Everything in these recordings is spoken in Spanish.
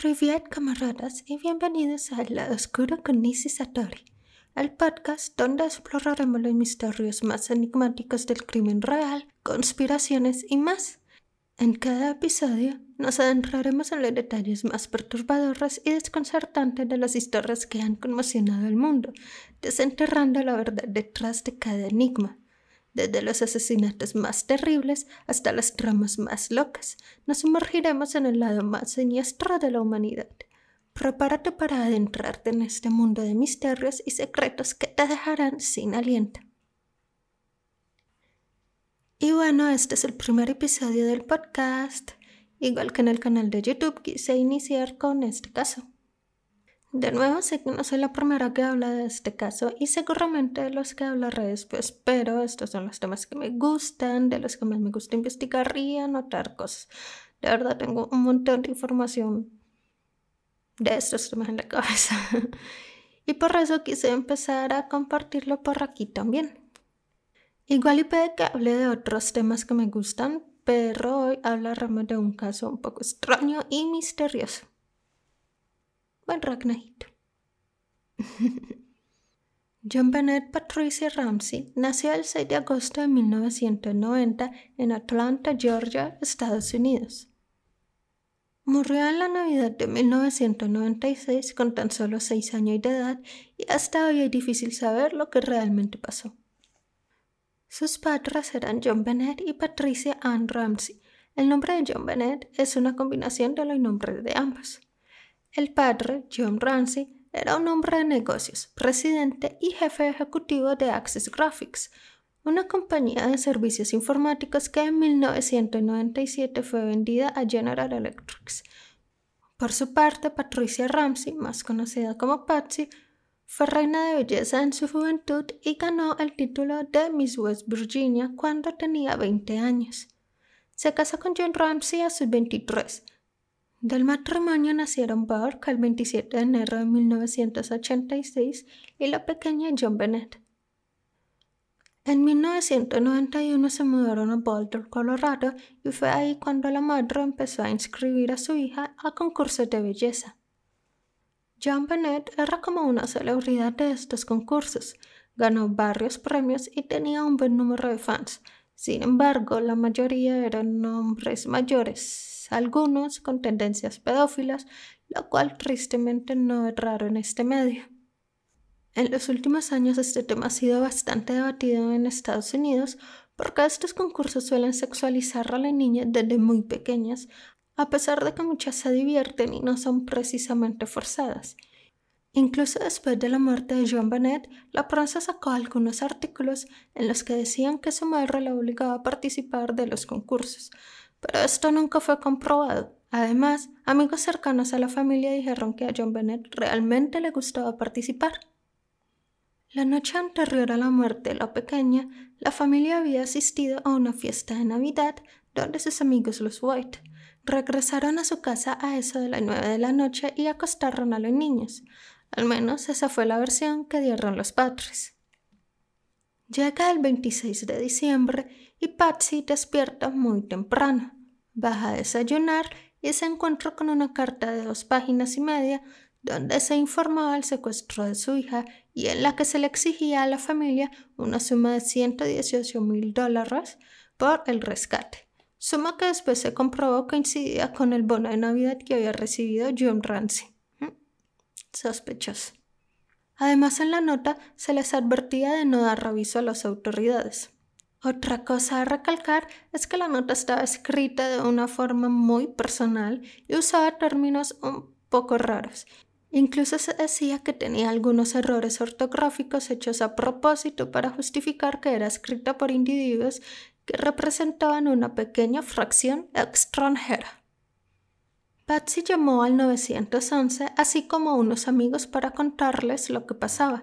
Privet camaradas y bienvenidos al Lado Oscuro con Nisi el podcast donde exploraremos los misterios más enigmáticos del crimen real, conspiraciones y más. En cada episodio nos adentraremos en los detalles más perturbadores y desconcertantes de las historias que han conmocionado al mundo, desenterrando la verdad detrás de cada enigma. Desde los asesinatos más terribles hasta las tramas más locas, nos sumergiremos en el lado más siniestro de la humanidad. Prepárate para adentrarte en este mundo de misterios y secretos que te dejarán sin aliento. Y bueno, este es el primer episodio del podcast. Igual que en el canal de YouTube, quise iniciar con este caso. De nuevo, sé que no soy la primera que habla de este caso y seguramente los que hablaré después, pero estos son los temas que me gustan, de los que más me gusta investigar y anotar cosas. De verdad, tengo un montón de información de estos temas en la cabeza. y por eso quise empezar a compartirlo por aquí también. Igual y puede que hable de otros temas que me gustan, pero hoy hablaremos de un caso un poco extraño y misterioso. Buen John Bennett Patricia Ramsey nació el 6 de agosto de 1990 en Atlanta, Georgia, Estados Unidos. Murió en la Navidad de 1996 con tan solo 6 años de edad y hasta hoy es difícil saber lo que realmente pasó. Sus padres eran John Bennett y Patricia Ann Ramsey. El nombre de John Bennett es una combinación de los nombres de ambos. El padre, John Ramsey, era un hombre de negocios, presidente y jefe ejecutivo de Access Graphics, una compañía de servicios informáticos que en 1997 fue vendida a General Electric. Por su parte, Patricia Ramsey, más conocida como Patsy, fue reina de belleza en su juventud y ganó el título de Miss West Virginia cuando tenía 20 años. Se casó con John Ramsey a sus 23 del matrimonio nacieron Burke el 27 de enero de 1986 y la pequeña John Bennett. En 1991 se mudaron a Boulder, Colorado, y fue ahí cuando la madre empezó a inscribir a su hija a concursos de belleza. John Bennett era como una celebridad de estos concursos, ganó varios premios y tenía un buen número de fans. Sin embargo, la mayoría eran hombres mayores, algunos con tendencias pedófilas, lo cual tristemente no es raro en este medio. En los últimos años este tema ha sido bastante debatido en Estados Unidos porque estos concursos suelen sexualizar a las niñas desde muy pequeñas, a pesar de que muchas se divierten y no son precisamente forzadas. Incluso después de la muerte de John Bennett, la prensa sacó algunos artículos en los que decían que su madre la obligaba a participar de los concursos, pero esto nunca fue comprobado. Además, amigos cercanos a la familia dijeron que a John Bennett realmente le gustaba participar. La noche anterior a la muerte de la pequeña, la familia había asistido a una fiesta de Navidad donde sus amigos los White regresaron a su casa a eso de las nueve de la noche y acostaron a los niños. Al menos esa fue la versión que dieron los padres. Llega el 26 de diciembre y Patsy despierta muy temprano. Baja a desayunar y se encuentra con una carta de dos páginas y media donde se informaba el secuestro de su hija y en la que se le exigía a la familia una suma de 118 mil dólares por el rescate, suma que después se comprobó coincidía con el bono de Navidad que había recibido John Ramsey. ¿Mm? Sospechoso. Además, en la nota se les advertía de no dar aviso a las autoridades. Otra cosa a recalcar es que la nota estaba escrita de una forma muy personal y usaba términos un poco raros. Incluso se decía que tenía algunos errores ortográficos hechos a propósito para justificar que era escrita por individuos que representaban una pequeña fracción extranjera. Patsy llamó al 911, así como a unos amigos para contarles lo que pasaba.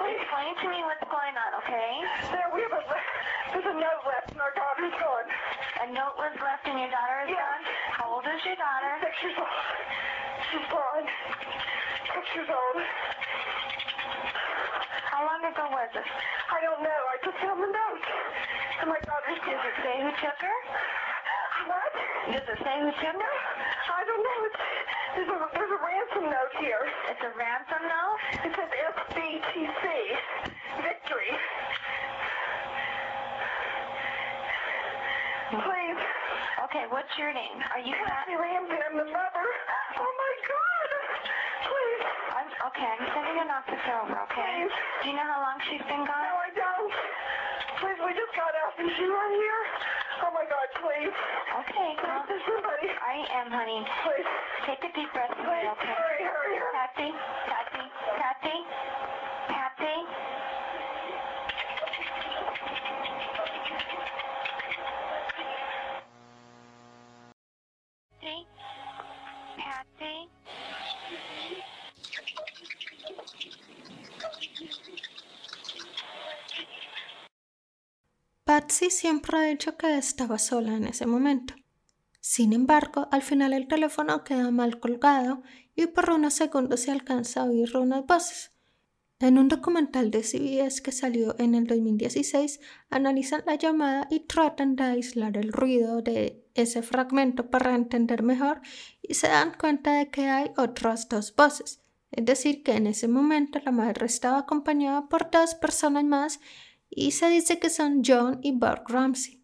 Please. Explain to me what's going on, okay? There, we have a, there's a note left and our daughter's gone. A note was left and your daughter is Yeah. gone? years old. She's gone. Six years old. How long ago was it? I don't know. I just found the note. And my daughter's Does it say who took her? What? Does it say who took her? I don't know. It's, there's, a, there's a ransom note here. It's a ransom note? It says FBTC. Victory. Please. Okay, what's your name? Are you Kathy Ramsey? I'm the mother. Oh my God. Please. I'm, okay, I'm sending an officer over, okay? Please. Do you know how long she's been gone? No, I don't. Please, we just got out. Is she right here? Oh my God, please. Okay, well, there's somebody. I am, honey. Please. Take a deep breath. Please, okay? hurry, hurry, hurry. Kathy, Kathy, Kathy. Patsy siempre ha dicho que estaba sola en ese momento. Sin embargo, al final el teléfono queda mal colgado y por unos segundos se alcanza a oír unas voces. En un documental de CBS que salió en el 2016, analizan la llamada y tratan de aislar el ruido de ese fragmento para entender mejor y se dan cuenta de que hay otras dos voces. Es decir, que en ese momento la madre estaba acompañada por dos personas más y se dice que son John y Bart Ramsey.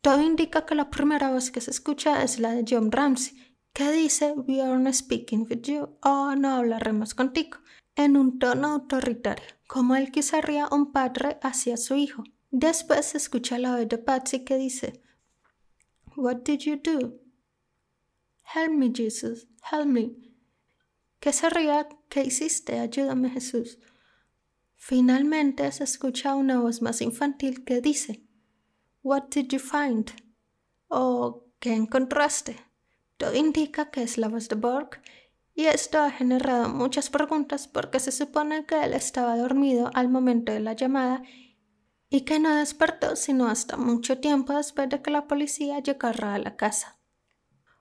Todo indica que la primera voz que se escucha es la de John Ramsey, que dice We aren't speaking with you o no hablaremos contigo, en un tono autoritario, como él quisiería un padre hacia su hijo. Después se escucha la voz de Patsy que dice What did you do? Help me, Jesus, help me. ¿Qué sería? ¿Qué hiciste? Ayúdame, Jesús. Finalmente se escucha una voz más infantil que dice What did you find? o ¿qué encontraste? Todo indica que es la voz de Borg y esto ha generado muchas preguntas porque se supone que él estaba dormido al momento de la llamada y que no despertó sino hasta mucho tiempo después de que la policía llegara a la casa.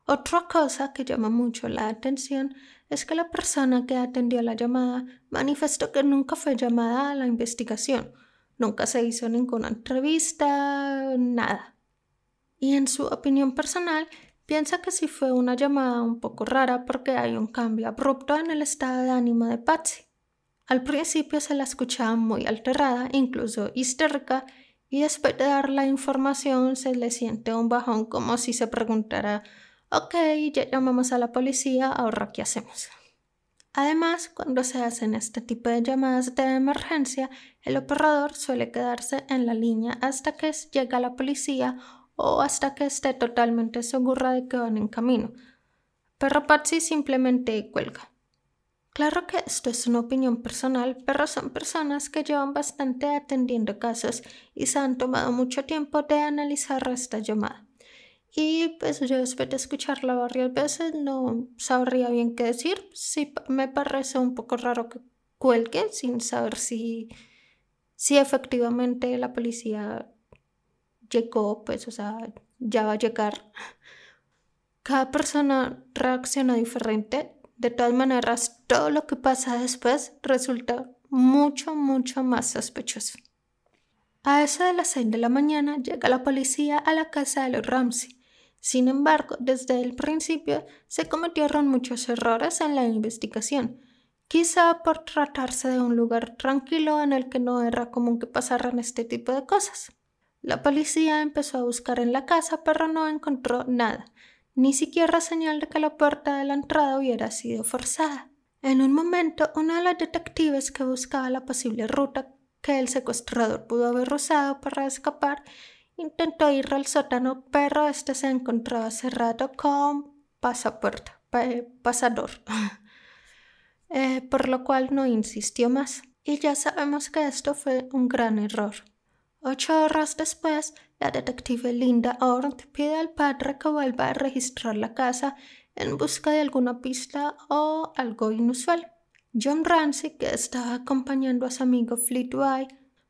Otra cosa que llama mucho la atención es que la persona que atendió la llamada manifestó que nunca fue llamada a la investigación, nunca se hizo ninguna entrevista, nada. Y en su opinión personal, piensa que sí fue una llamada un poco rara porque hay un cambio abrupto en el estado de ánimo de Patsy. Al principio se la escuchaba muy alterada, incluso histérica, y después de dar la información se le siente un bajón como si se preguntara ok, ya llamamos a la policía, ahora qué hacemos. Además, cuando se hacen este tipo de llamadas de emergencia, el operador suele quedarse en la línea hasta que llega la policía o hasta que esté totalmente segura de que van en camino. Pero Patsy simplemente cuelga. Claro que esto es una opinión personal, pero son personas que llevan bastante atendiendo casos y se han tomado mucho tiempo de analizar esta llamada. Y pues yo después de escucharla varias veces no sabría bien qué decir. Sí, me parece un poco raro que cuelgue sin saber si, si efectivamente la policía llegó, pues o sea, ya va a llegar. Cada persona reacciona diferente. De todas maneras, todo lo que pasa después resulta mucho, mucho más sospechoso. A eso de las seis de la mañana llega la policía a la casa de los Ramsey. Sin embargo, desde el principio se cometieron muchos errores en la investigación, quizá por tratarse de un lugar tranquilo en el que no era común que pasaran este tipo de cosas. La policía empezó a buscar en la casa, pero no encontró nada, ni siquiera señal de que la puerta de la entrada hubiera sido forzada. En un momento, uno de los detectives que buscaba la posible ruta que el secuestrador pudo haber usado para escapar Intentó ir al sótano, pero este se encontraba cerrado con pasaporte, pasador, eh, por lo cual no insistió más. Y ya sabemos que esto fue un gran error. Ocho horas después, la detective Linda Ornt pide al padre que vuelva a registrar la casa en busca de alguna pista o algo inusual. John Ramsey, que estaba acompañando a su amigo Fleetway,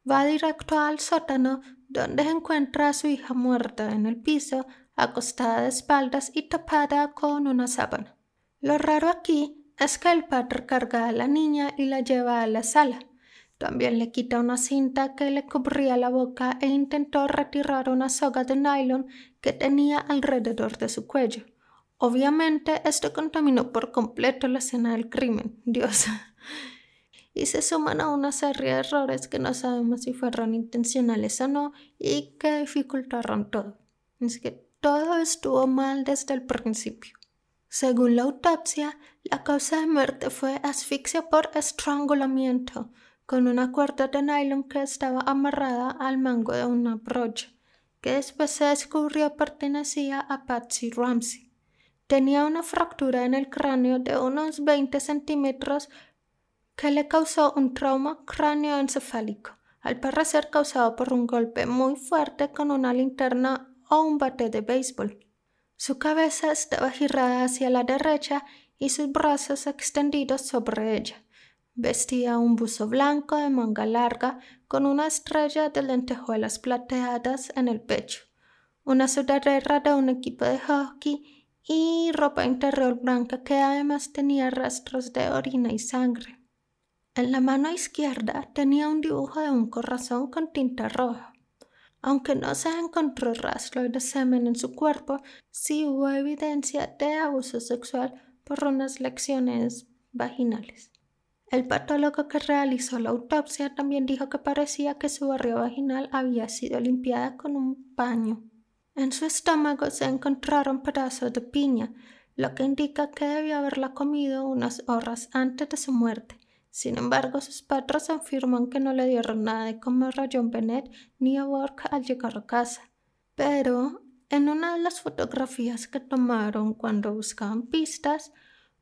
va directo al sótano donde encuentra a su hija muerta en el piso, acostada de espaldas y tapada con una sábana. Lo raro aquí es que el padre carga a la niña y la lleva a la sala. También le quita una cinta que le cubría la boca e intentó retirar una soga de nylon que tenía alrededor de su cuello. Obviamente esto contaminó por completo la escena del crimen, Dios. Y se suman a una serie de errores que no sabemos si fueron intencionales o no y que dificultaron todo. Es que todo estuvo mal desde el principio. Según la autopsia, la causa de muerte fue asfixia por estrangulamiento, con una cuerda de nylon que estaba amarrada al mango de una brocha, que después se descubrió pertenecía a Patsy Ramsey. Tenía una fractura en el cráneo de unos 20 centímetros que le causó un trauma cráneoencefálico, al parecer causado por un golpe muy fuerte con una linterna o un bate de béisbol. Su cabeza estaba girada hacia la derecha y sus brazos extendidos sobre ella. Vestía un buzo blanco de manga larga con una estrella de lentejuelas plateadas en el pecho, una sudadera de un equipo de hockey y ropa interior blanca que además tenía rastros de orina y sangre. En la mano izquierda tenía un dibujo de un corazón con tinta roja. Aunque no se encontró rastro de semen en su cuerpo, sí hubo evidencia de abuso sexual por unas lecciones vaginales. El patólogo que realizó la autopsia también dijo que parecía que su barriga vaginal había sido limpiada con un paño. En su estómago se encontraron pedazos de piña, lo que indica que debió haberla comido unas horas antes de su muerte. Sin embargo, sus padres afirman que no le dieron nada de comer a John Bennett ni a Bork al llegar a casa. Pero en una de las fotografías que tomaron cuando buscaban pistas,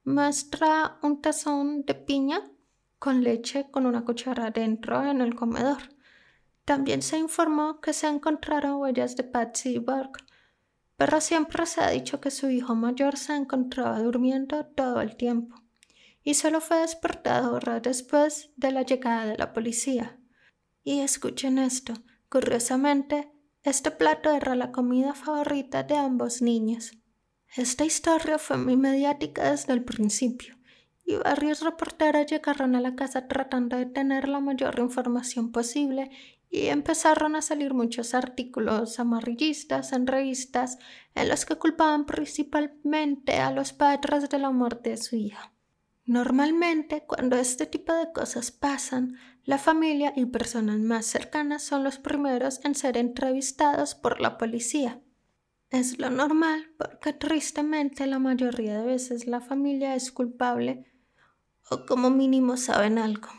muestra un tazón de piña con leche con una cuchara dentro en el comedor. También se informó que se encontraron huellas de Patsy y Burke, pero siempre se ha dicho que su hijo mayor se encontraba durmiendo todo el tiempo y solo fue despertado horas después de la llegada de la policía. Y escuchen esto, curiosamente, este plato era la comida favorita de ambos niños. Esta historia fue muy mediática desde el principio y varios reporteros llegaron a la casa tratando de tener la mayor información posible y empezaron a salir muchos artículos amarillistas en revistas en los que culpaban principalmente a los padres de la muerte de su hija. Normalmente, cuando este tipo de cosas pasan, la familia y personas más cercanas son los primeros en ser entrevistados por la policía. Es lo normal porque tristemente la mayoría de veces la familia es culpable o como mínimo saben algo.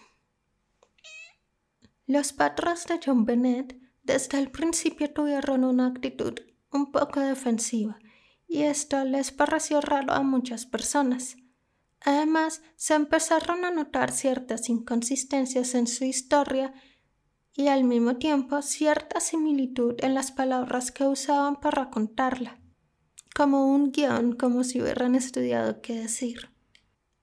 Los padres de John Bennett desde el principio tuvieron una actitud un poco defensiva y esto les pareció raro a muchas personas. Además, se empezaron a notar ciertas inconsistencias en su historia y al mismo tiempo cierta similitud en las palabras que usaban para contarla, como un guion, como si hubieran estudiado qué decir.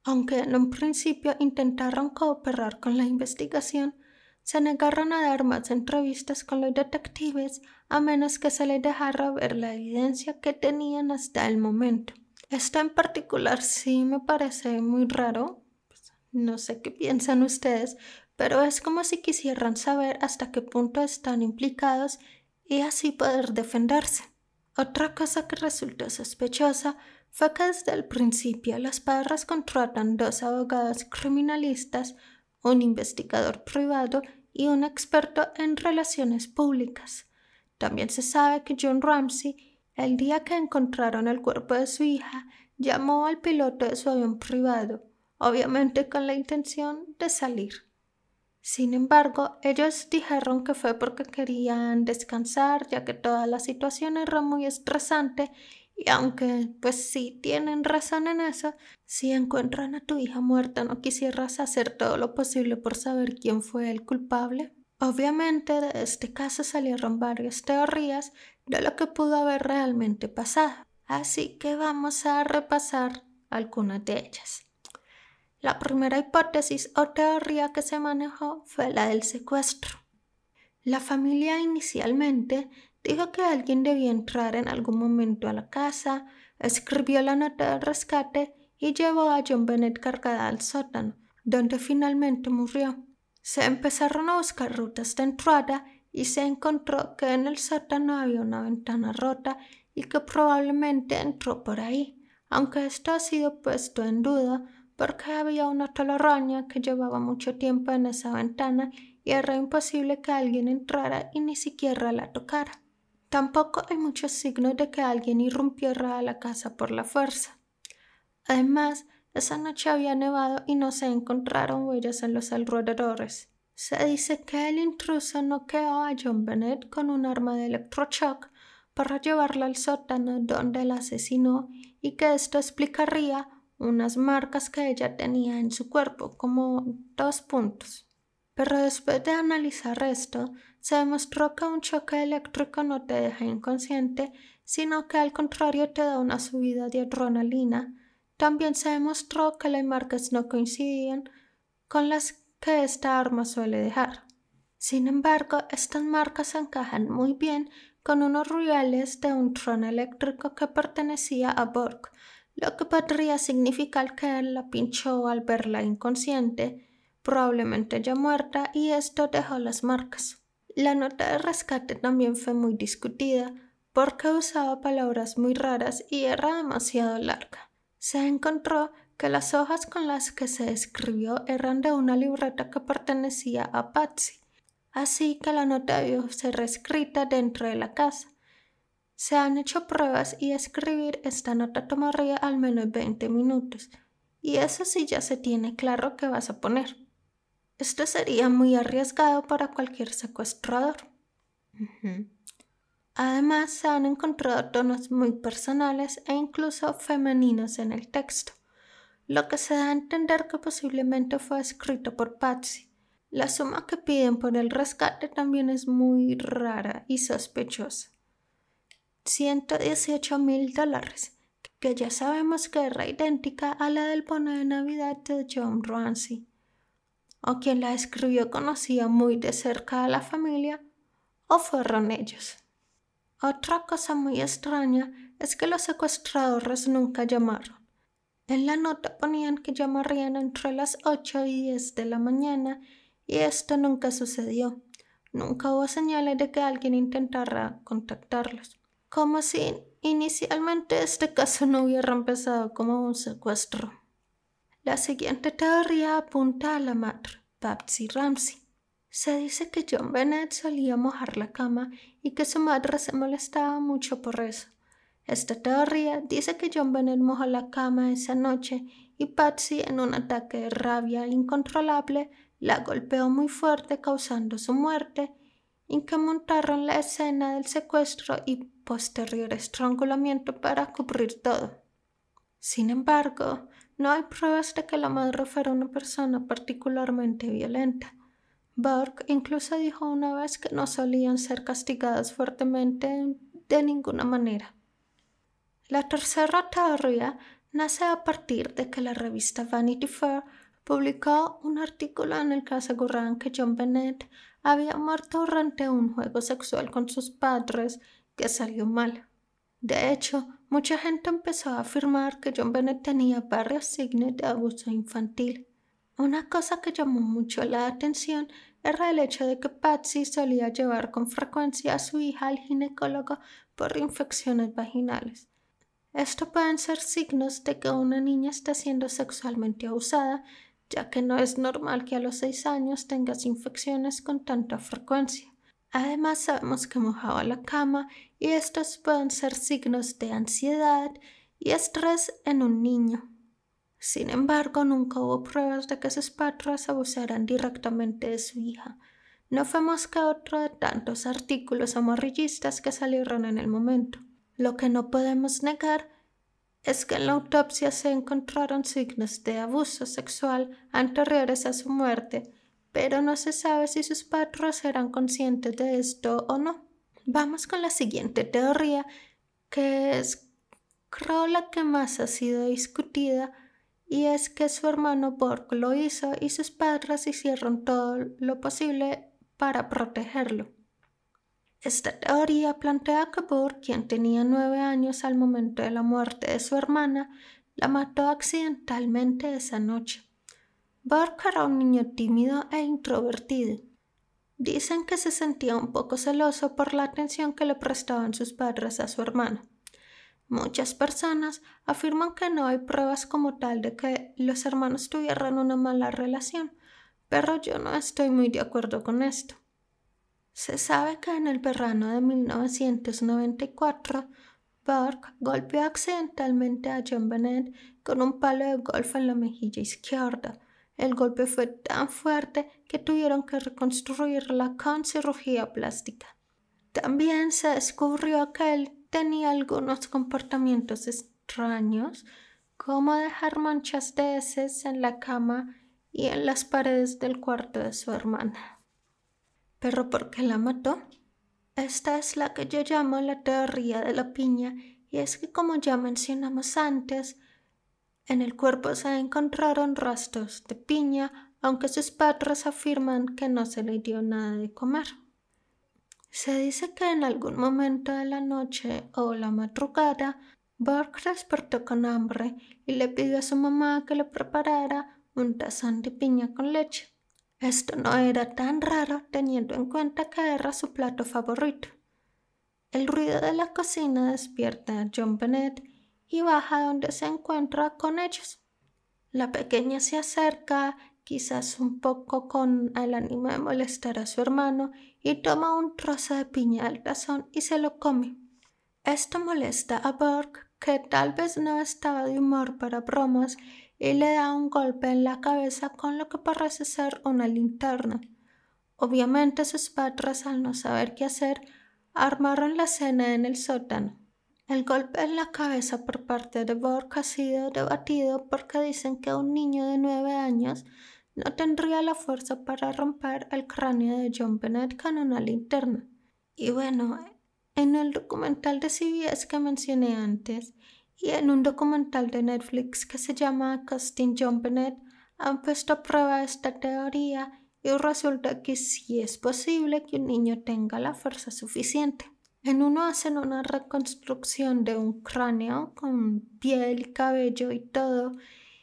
Aunque en un principio intentaron cooperar con la investigación, se negaron a dar más entrevistas con los detectives a menos que se les dejara ver la evidencia que tenían hasta el momento. Esto en particular sí me parece muy raro. Pues, no sé qué piensan ustedes, pero es como si quisieran saber hasta qué punto están implicados y así poder defenderse. Otra cosa que resultó sospechosa fue que desde el principio los padres contratan dos abogados criminalistas, un investigador privado y un experto en relaciones públicas. También se sabe que John Ramsey, el día que encontraron el cuerpo de su hija, llamó al piloto de su avión privado, obviamente con la intención de salir. Sin embargo, ellos dijeron que fue porque querían descansar, ya que toda la situación era muy estresante y aunque pues sí tienen razón en eso, si encuentran a tu hija muerta no quisieras hacer todo lo posible por saber quién fue el culpable. Obviamente de este caso salieron varias teorías de lo que pudo haber realmente pasado, así que vamos a repasar algunas de ellas. La primera hipótesis o teoría que se manejó fue la del secuestro. La familia inicialmente Dijo que alguien debía entrar en algún momento a la casa, escribió la nota de rescate y llevó a John Bennett cargada al sótano, donde finalmente murió. Se empezaron a buscar rutas de entrada y se encontró que en el sótano había una ventana rota y que probablemente entró por ahí, aunque esto ha sido puesto en duda porque había una telaraña que llevaba mucho tiempo en esa ventana y era imposible que alguien entrara y ni siquiera la tocara. Tampoco hay muchos signos de que alguien irrumpiera a la casa por la fuerza. Además, esa noche había nevado y no se encontraron huellas en los alrededores. Se dice que el intruso noqueó a John Bennett con un arma de electroshock para llevarla al sótano donde la asesinó y que esto explicaría unas marcas que ella tenía en su cuerpo, como dos puntos. Pero después de analizar esto, se demostró que un choque eléctrico no te deja inconsciente, sino que al contrario te da una subida de adrenalina. También se demostró que las marcas no coincidían con las que esta arma suele dejar. Sin embargo, estas marcas encajan muy bien con unos rieles de un tron eléctrico que pertenecía a Borg, lo que podría significar que él la pinchó al verla inconsciente, probablemente ya muerta, y esto dejó las marcas. La nota de rescate también fue muy discutida porque usaba palabras muy raras y era demasiado larga. Se encontró que las hojas con las que se escribió eran de una libreta que pertenecía a Patsy, así que la nota debió ser escrita dentro de la casa. Se han hecho pruebas y escribir esta nota tomaría al menos 20 minutos, y eso sí ya se tiene claro que vas a poner. Esto sería muy arriesgado para cualquier secuestrador. Además, se han encontrado tonos muy personales e incluso femeninos en el texto, lo que se da a entender que posiblemente fue escrito por Patsy. La suma que piden por el rescate también es muy rara y sospechosa. 118 mil dólares, que ya sabemos que era idéntica a la del bono de Navidad de John Ramsey. O quien la escribió conocía muy de cerca a la familia, o fueron ellos. Otra cosa muy extraña es que los secuestradores nunca llamaron. En la nota ponían que llamarían entre las 8 y 10 de la mañana y esto nunca sucedió. Nunca hubo señales de que alguien intentara contactarlos como si inicialmente este caso no hubiera empezado como un secuestro. La siguiente teoría apunta a la madre, Patsy Ramsey. Se dice que John Bennett solía mojar la cama y que su madre se molestaba mucho por eso. Esta teoría dice que John Bennett mojó la cama esa noche y Patsy, en un ataque de rabia incontrolable, la golpeó muy fuerte causando su muerte y que montaron la escena del secuestro y posterior estrangulamiento para cubrir todo. Sin embargo, no hay pruebas de que la madre fuera una persona particularmente violenta. Burke incluso dijo una vez que no solían ser castigadas fuertemente de ninguna manera. La tercera teoría nace a partir de que la revista Vanity Fair publicó un artículo en el que aseguraban que John Bennett había muerto durante un juego sexual con sus padres que salió mal. De hecho, mucha gente empezó a afirmar que John Bennett tenía varios signos de abuso infantil. Una cosa que llamó mucho la atención era el hecho de que Patsy solía llevar con frecuencia a su hija al ginecólogo por infecciones vaginales. Esto pueden ser signos de que una niña está siendo sexualmente abusada, ya que no es normal que a los seis años tengas infecciones con tanta frecuencia. Además sabemos que mojaba la cama y estos pueden ser signos de ansiedad y estrés en un niño. Sin embargo, nunca hubo pruebas de que sus padres abusaran directamente de su hija. No fue más que otro de tantos artículos amarillistas que salieron en el momento. Lo que no podemos negar es que en la autopsia se encontraron signos de abuso sexual anteriores a su muerte pero no se sabe si sus padres eran conscientes de esto o no. Vamos con la siguiente teoría, que es creo la que más ha sido discutida, y es que su hermano Borg lo hizo y sus padres hicieron todo lo posible para protegerlo. Esta teoría plantea que Burke, quien tenía nueve años al momento de la muerte de su hermana, la mató accidentalmente esa noche. Burke era un niño tímido e introvertido. Dicen que se sentía un poco celoso por la atención que le prestaban sus padres a su hermana. Muchas personas afirman que no hay pruebas como tal de que los hermanos tuvieran una mala relación, pero yo no estoy muy de acuerdo con esto. Se sabe que en el verano de 1994, Burke golpeó accidentalmente a John Bennett con un palo de golf en la mejilla izquierda. El golpe fue tan fuerte que tuvieron que reconstruirla con cirugía plástica. También se descubrió que él tenía algunos comportamientos extraños, como dejar manchas de heces en la cama y en las paredes del cuarto de su hermana. ¿Pero por qué la mató? Esta es la que yo llamo la teoría de la piña, y es que como ya mencionamos antes, en el cuerpo se encontraron rastros de piña, aunque sus padres afirman que no se le dio nada de comer. Se dice que en algún momento de la noche o la madrugada, Burke despertó con hambre y le pidió a su mamá que le preparara un tazón de piña con leche. Esto no era tan raro teniendo en cuenta que era su plato favorito. El ruido de la cocina despierta a John Bennett y baja donde se encuentra con ellos. La pequeña se acerca, quizás un poco con el ánimo de molestar a su hermano, y toma un trozo de piña al tazón y se lo come. Esto molesta a Burke, que tal vez no estaba de humor para bromas, y le da un golpe en la cabeza con lo que parece ser una linterna. Obviamente sus padres, al no saber qué hacer, armaron la cena en el sótano. El golpe en la cabeza por parte de Bork ha sido debatido porque dicen que un niño de nueve años no tendría la fuerza para romper el cráneo de John Bennett con una linterna. Y bueno, en el documental de CBS que mencioné antes, y en un documental de Netflix que se llama Casting John Bennett han puesto a prueba esta teoría y resulta que sí es posible que un niño tenga la fuerza suficiente. En uno hacen una reconstrucción de un cráneo con piel cabello y todo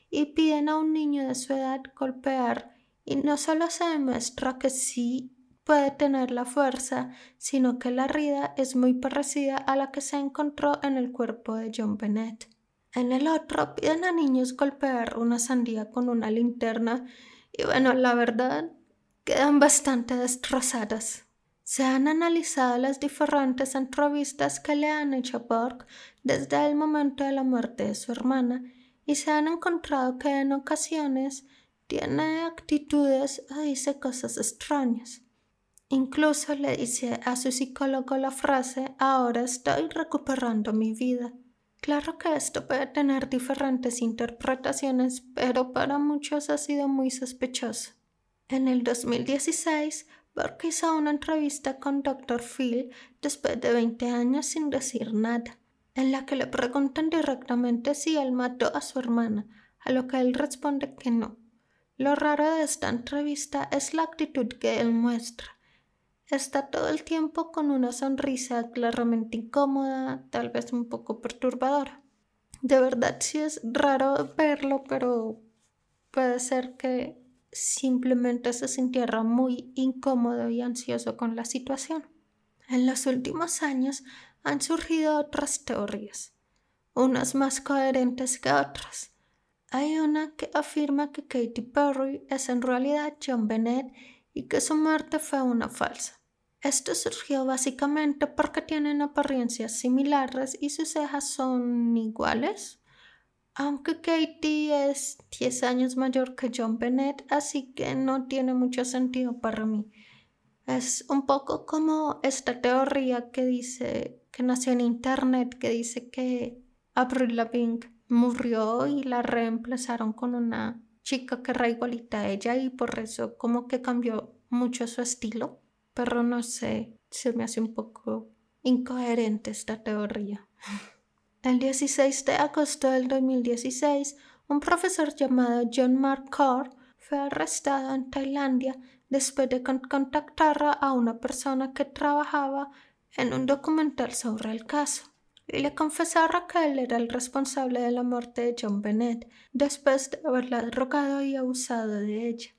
y piden a un niño de su edad golpear y no solo se demuestra que sí puede tener la fuerza, sino que la herida es muy parecida a la que se encontró en el cuerpo de John Bennett. En el otro piden a niños golpear una sandía con una linterna y bueno, la verdad, quedan bastante destrozadas. Se han analizado las diferentes entrevistas que le han hecho a Burke desde el momento de la muerte de su hermana y se han encontrado que en ocasiones tiene actitudes o dice cosas extrañas. Incluso le dice a su psicólogo la frase ahora estoy recuperando mi vida. Claro que esto puede tener diferentes interpretaciones, pero para muchos ha sido muy sospechoso. En el 2016, Burke hizo una entrevista con Dr. Phil después de 20 años sin decir nada, en la que le preguntan directamente si él mató a su hermana, a lo que él responde que no. Lo raro de esta entrevista es la actitud que él muestra está todo el tiempo con una sonrisa claramente incómoda, tal vez un poco perturbadora. De verdad sí es raro verlo, pero puede ser que simplemente se sintiera muy incómodo y ansioso con la situación. En los últimos años han surgido otras teorías, unas más coherentes que otras. Hay una que afirma que Katy Perry es en realidad John Bennett y que su muerte fue una falsa. Esto surgió básicamente porque tienen apariencias similares y sus cejas son iguales. Aunque Katie es 10 años mayor que John Bennett, así que no tiene mucho sentido para mí. Es un poco como esta teoría que dice que nació en internet, que dice que Avril Lavigne murió y la reemplazaron con una chica que era igualita a ella y por eso como que cambió mucho su estilo pero no sé, se me hace un poco incoherente esta teoría. El 16 de agosto del 2016, un profesor llamado John Mark Carr fue arrestado en Tailandia después de contactar a una persona que trabajaba en un documental sobre el caso y le confesara que él era el responsable de la muerte de John Bennett después de haberla drogado y abusado de ella.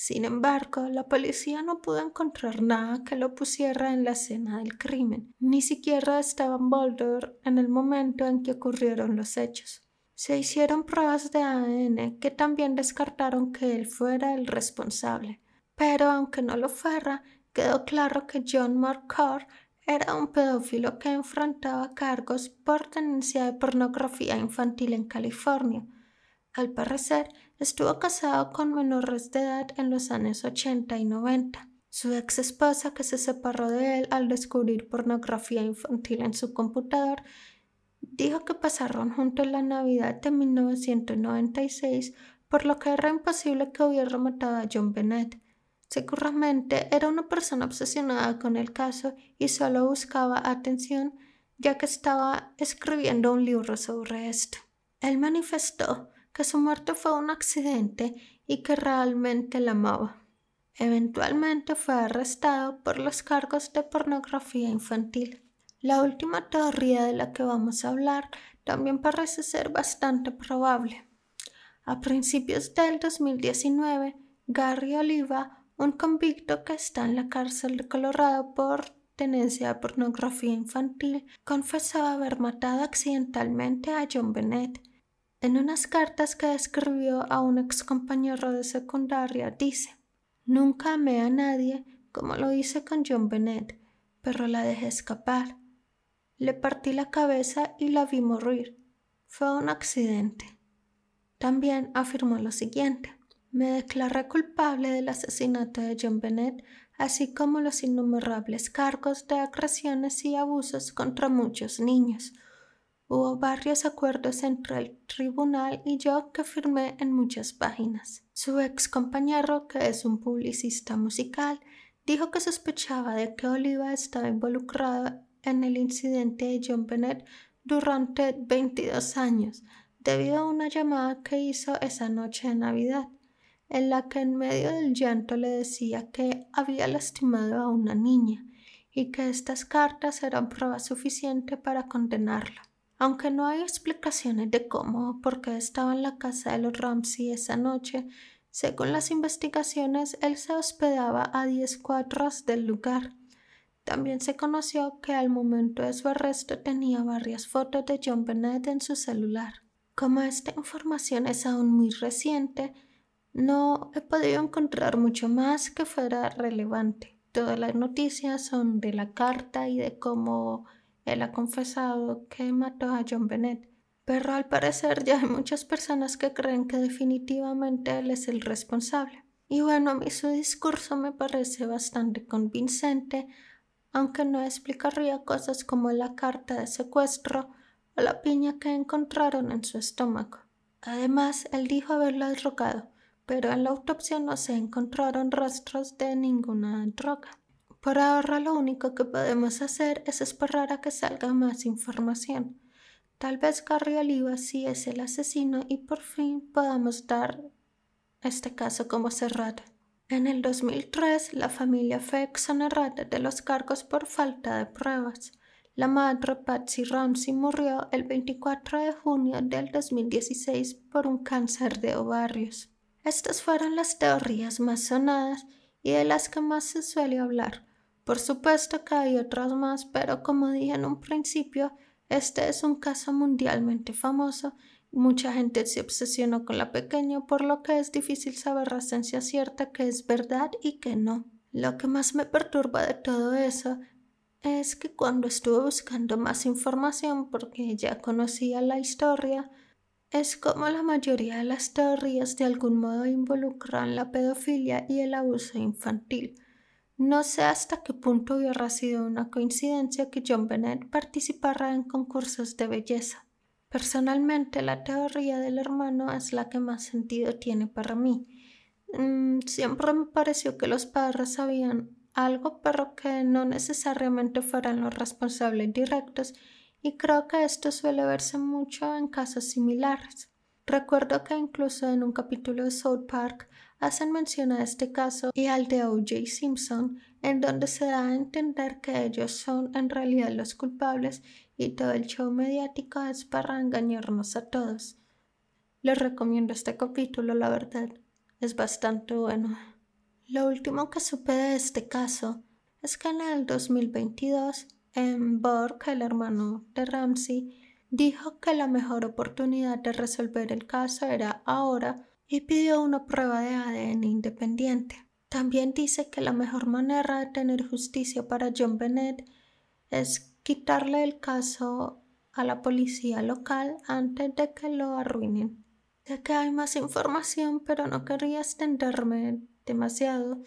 Sin embargo, la policía no pudo encontrar nada que lo pusiera en la escena del crimen. Ni siquiera estaba en Boulder en el momento en que ocurrieron los hechos. Se hicieron pruebas de ADN que también descartaron que él fuera el responsable. Pero aunque no lo fuera, quedó claro que John McCord era un pedófilo que enfrentaba cargos por tenencia de pornografía infantil en California. Al parecer, estuvo casado con menores de edad en los años 80 y 90. Su ex esposa, que se separó de él al descubrir pornografía infantil en su computador, dijo que pasaron juntos la Navidad de 1996, por lo que era imposible que hubiera matado a John Bennett. Seguramente era una persona obsesionada con el caso y solo buscaba atención ya que estaba escribiendo un libro sobre esto. Él manifestó que su muerte fue un accidente y que realmente la amaba. Eventualmente fue arrestado por los cargos de pornografía infantil. La última teoría de la que vamos a hablar también parece ser bastante probable. A principios del 2019, Gary Oliva un convicto que está en la cárcel de Colorado por tenencia de pornografía infantil confesó haber matado accidentalmente a John Bennett. En unas cartas que escribió a un ex compañero de secundaria dice Nunca amé a nadie como lo hice con John Bennett, pero la dejé escapar. Le partí la cabeza y la vi morir. Fue un accidente. También afirmó lo siguiente. Me declaré culpable del asesinato de John Bennett, así como los innumerables cargos de agresiones y abusos contra muchos niños. Hubo varios acuerdos entre el tribunal y yo que firmé en muchas páginas. Su ex compañero, que es un publicista musical, dijo que sospechaba de que Oliva estaba involucrado en el incidente de John Bennett durante 22 años, debido a una llamada que hizo esa noche de Navidad en la que en medio del llanto le decía que había lastimado a una niña y que estas cartas eran prueba suficiente para condenarla. Aunque no hay explicaciones de cómo o por qué estaba en la casa de los Ramsey esa noche, según las investigaciones, él se hospedaba a diez cuadras del lugar. También se conoció que al momento de su arresto tenía varias fotos de John Bennett en su celular. Como esta información es aún muy reciente, no he podido encontrar mucho más que fuera relevante. Todas las noticias son de la carta y de cómo él ha confesado que mató a John Bennett. Pero al parecer ya hay muchas personas que creen que definitivamente él es el responsable. Y bueno, a mí su discurso me parece bastante convincente, aunque no explicaría cosas como la carta de secuestro o la piña que encontraron en su estómago. Además, él dijo haberla drogado, pero en la autopsia no se encontraron rastros de ninguna droga. Por ahora lo único que podemos hacer es esperar a que salga más información. Tal vez Gary Oliva sí es el asesino y por fin podamos dar este caso como cerrado. En el 2003, la familia fue exonerada de los cargos por falta de pruebas. La madre Patsy Ramsey murió el 24 de junio del 2016 por un cáncer de ovarios. Estas fueron las teorías más sonadas y de las que más se suele hablar. Por supuesto que hay otras más, pero como dije en un principio, este es un caso mundialmente famoso mucha gente se obsesionó con la pequeña, por lo que es difícil saber la ciencia cierta que es verdad y que no. Lo que más me perturba de todo eso es que cuando estuve buscando más información porque ya conocía la historia, es como la mayoría de las teorías de algún modo involucran la pedofilia y el abuso infantil. No sé hasta qué punto hubiera sido una coincidencia que John Bennett participara en concursos de belleza. Personalmente, la teoría del hermano es la que más sentido tiene para mí. Mm, siempre me pareció que los padres sabían algo, pero que no necesariamente fueran los responsables directos y creo que esto suele verse mucho en casos similares. Recuerdo que incluso en un capítulo de South Park hacen mención a este caso y al de O.J. Simpson, en donde se da a entender que ellos son en realidad los culpables y todo el show mediático es para engañarnos a todos. Les recomiendo este capítulo, la verdad, es bastante bueno. Lo último que supe de este caso es que en el 2022, en Borg, el hermano de Ramsey, dijo que la mejor oportunidad de resolver el caso era ahora y pidió una prueba de ADN independiente. También dice que la mejor manera de tener justicia para John Bennett es quitarle el caso a la policía local antes de que lo arruinen. Sé que hay más información, pero no quería extenderme demasiado.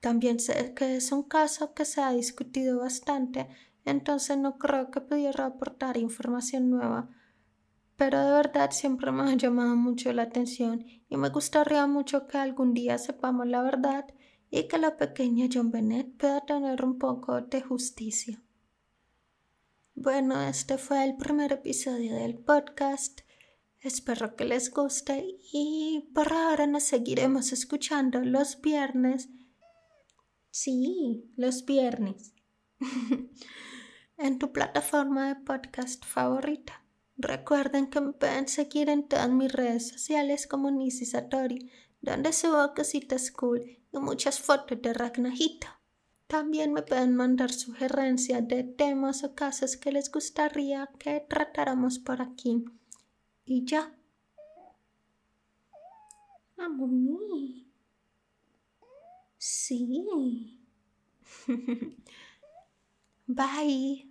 También sé que es un caso que se ha discutido bastante, entonces no creo que pudiera aportar información nueva. Pero de verdad siempre me ha llamado mucho la atención y me gustaría mucho que algún día sepamos la verdad y que la pequeña John Bennett pueda tener un poco de justicia. Bueno, este fue el primer episodio del podcast. Espero que les guste y por ahora nos seguiremos escuchando los viernes. Sí, los viernes. en tu plataforma de podcast favorita. Recuerden que pueden seguir en todas mis redes sociales como Nisi Satori, donde subo cositas cool y muchas fotos de Ragnajito. También me pueden mandar sugerencias de temas o casos que les gustaría que tratáramos por aquí. Y ya. Amo mí. Sí. Bye.